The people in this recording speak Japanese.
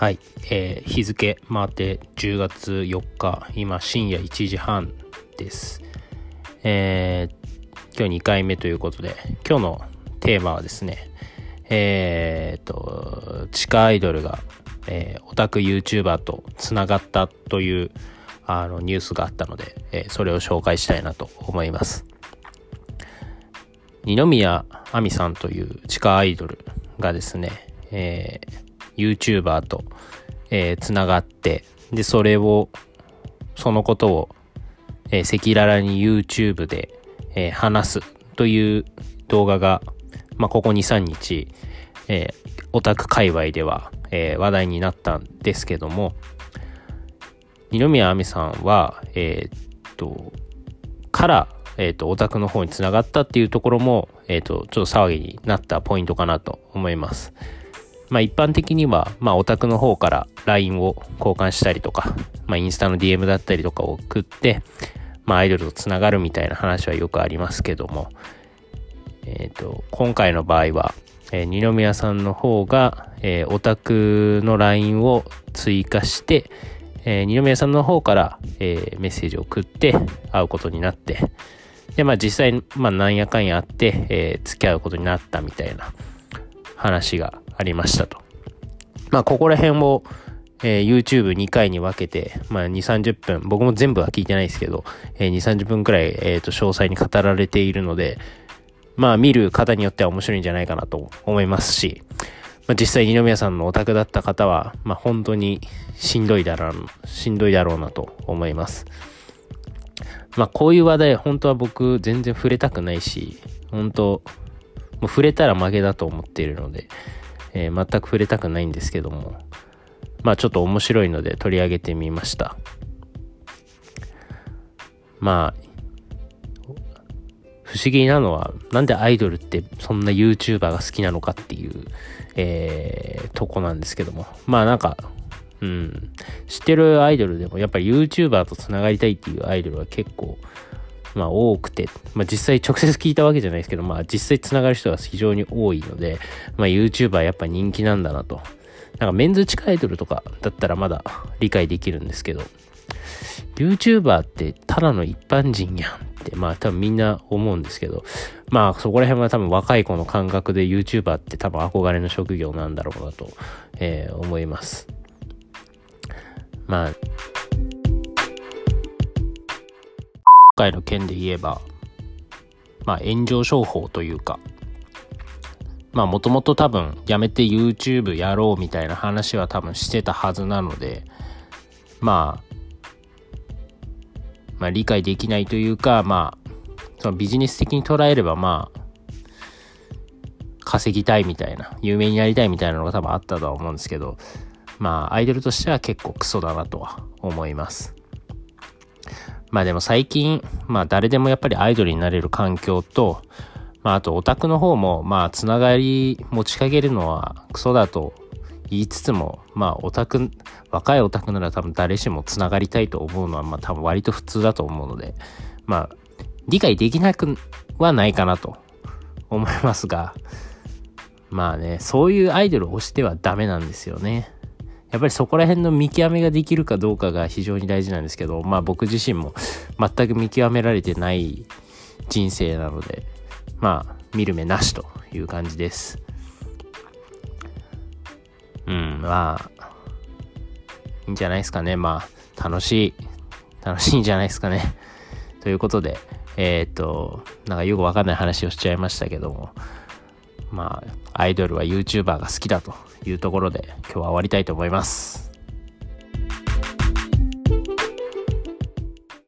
はい、えー、日付回って10月4日、今深夜1時半です。えー、今日2回目ということで、今日のテーマはですね、えー、と、地下アイドルが、えー、オタク YouTuber とつながったというあのニュースがあったので、えー、それを紹介したいなと思います。二宮亜美さんという地下アイドルがですね、えー、YouTuber と、えー、つながって、で、それを、そのことを、えー、赤裸々に YouTube で、えー、話すという動画が、まあ、ここ2、3日、えー、オタク界隈では、えー、話題になったんですけども、二宮亜美さんは、えー、っと、から、えっ、と、オタクの方につながったっていうところも、えっ、と、ちょっと騒ぎになったポイントかなと思います。まあ一般的には、まあオタクの方から LINE を交換したりとか、まあインスタの DM だったりとかを送って、まあアイドルとつながるみたいな話はよくありますけども、えっ、ー、と、今回の場合は、えー、二宮さんの方が、えー、オタクの LINE を追加して、えー、二宮さんの方から、えー、メッセージを送って会うことになって、で、まあ実際、まあなんやかんやあって、えー、付き合うことになったみたいな話がありましたと。まあ、ここら辺を、えー、YouTube2 回に分けて、まあ、2、30分、僕も全部は聞いてないですけど、えー、2、30分くらい、えっ、ー、と、詳細に語られているので、まあ、見る方によっては面白いんじゃないかなと思いますし、まあ、実際二宮さんのお宅だった方は、まあ、本当にしんどいだろう、しんどいだろうなと思います。まあ、こういう話題、本当は僕全然触れたくないし、本当、もう触れたら負けだと思っているので、えー、全く触れたくないんですけども、まあちょっと面白いので取り上げてみました。まあ、不思議なのは、なんでアイドルってそんな YouTuber が好きなのかっていう、えー、とこなんですけども。まあなんか、うん、知ってるアイドルでもやっぱり YouTuber と繋がりたいっていうアイドルは結構まあ多くて、まあ実際直接聞いたわけじゃないですけど、まあ実際繋がる人が非常に多いので、まあ YouTuber やっぱ人気なんだなと。なんかメンズ地下アイドルとかだったらまだ理解できるんですけど、YouTuber ってただの一般人やんって、まあ多分みんな思うんですけど、まあそこら辺は多分若い子の感覚で YouTuber って多分憧れの職業なんだろうなと、えー、思います。まあ、回の件で言えば、まあ炎上商法というか、まあもともと多分やめて YouTube やろうみたいな話は多分してたはずなので、まあ、まあ理解できないというか、まあ、そのビジネス的に捉えればまあ、稼ぎたいみたいな、有名になりたいみたいなのが多分あったとは思うんですけど、まあアイドルとしては結構クソだなとは思います。まあでも最近、まあ誰でもやっぱりアイドルになれる環境と、まああとオタクの方も、まあつながり持ちかけるのはクソだと言いつつも、まあオタク、若いオタクなら多分誰しもつながりたいと思うのは、まあ多分割と普通だと思うので、まあ理解できなくはないかなと 思いますが、まあね、そういうアイドルを推してはダメなんですよね。やっぱりそこら辺の見極めができるかどうかが非常に大事なんですけど、まあ僕自身も全く見極められてない人生なので、まあ見る目なしという感じです。うん、まあ、いいんじゃないですかね。まあ、楽しい、楽しいんじゃないですかね。ということで、えっ、と、なんかよくわかんない話をしちゃいましたけども、まあ、アイドルは YouTuber が好きだというところで今日は終わりたいと思います。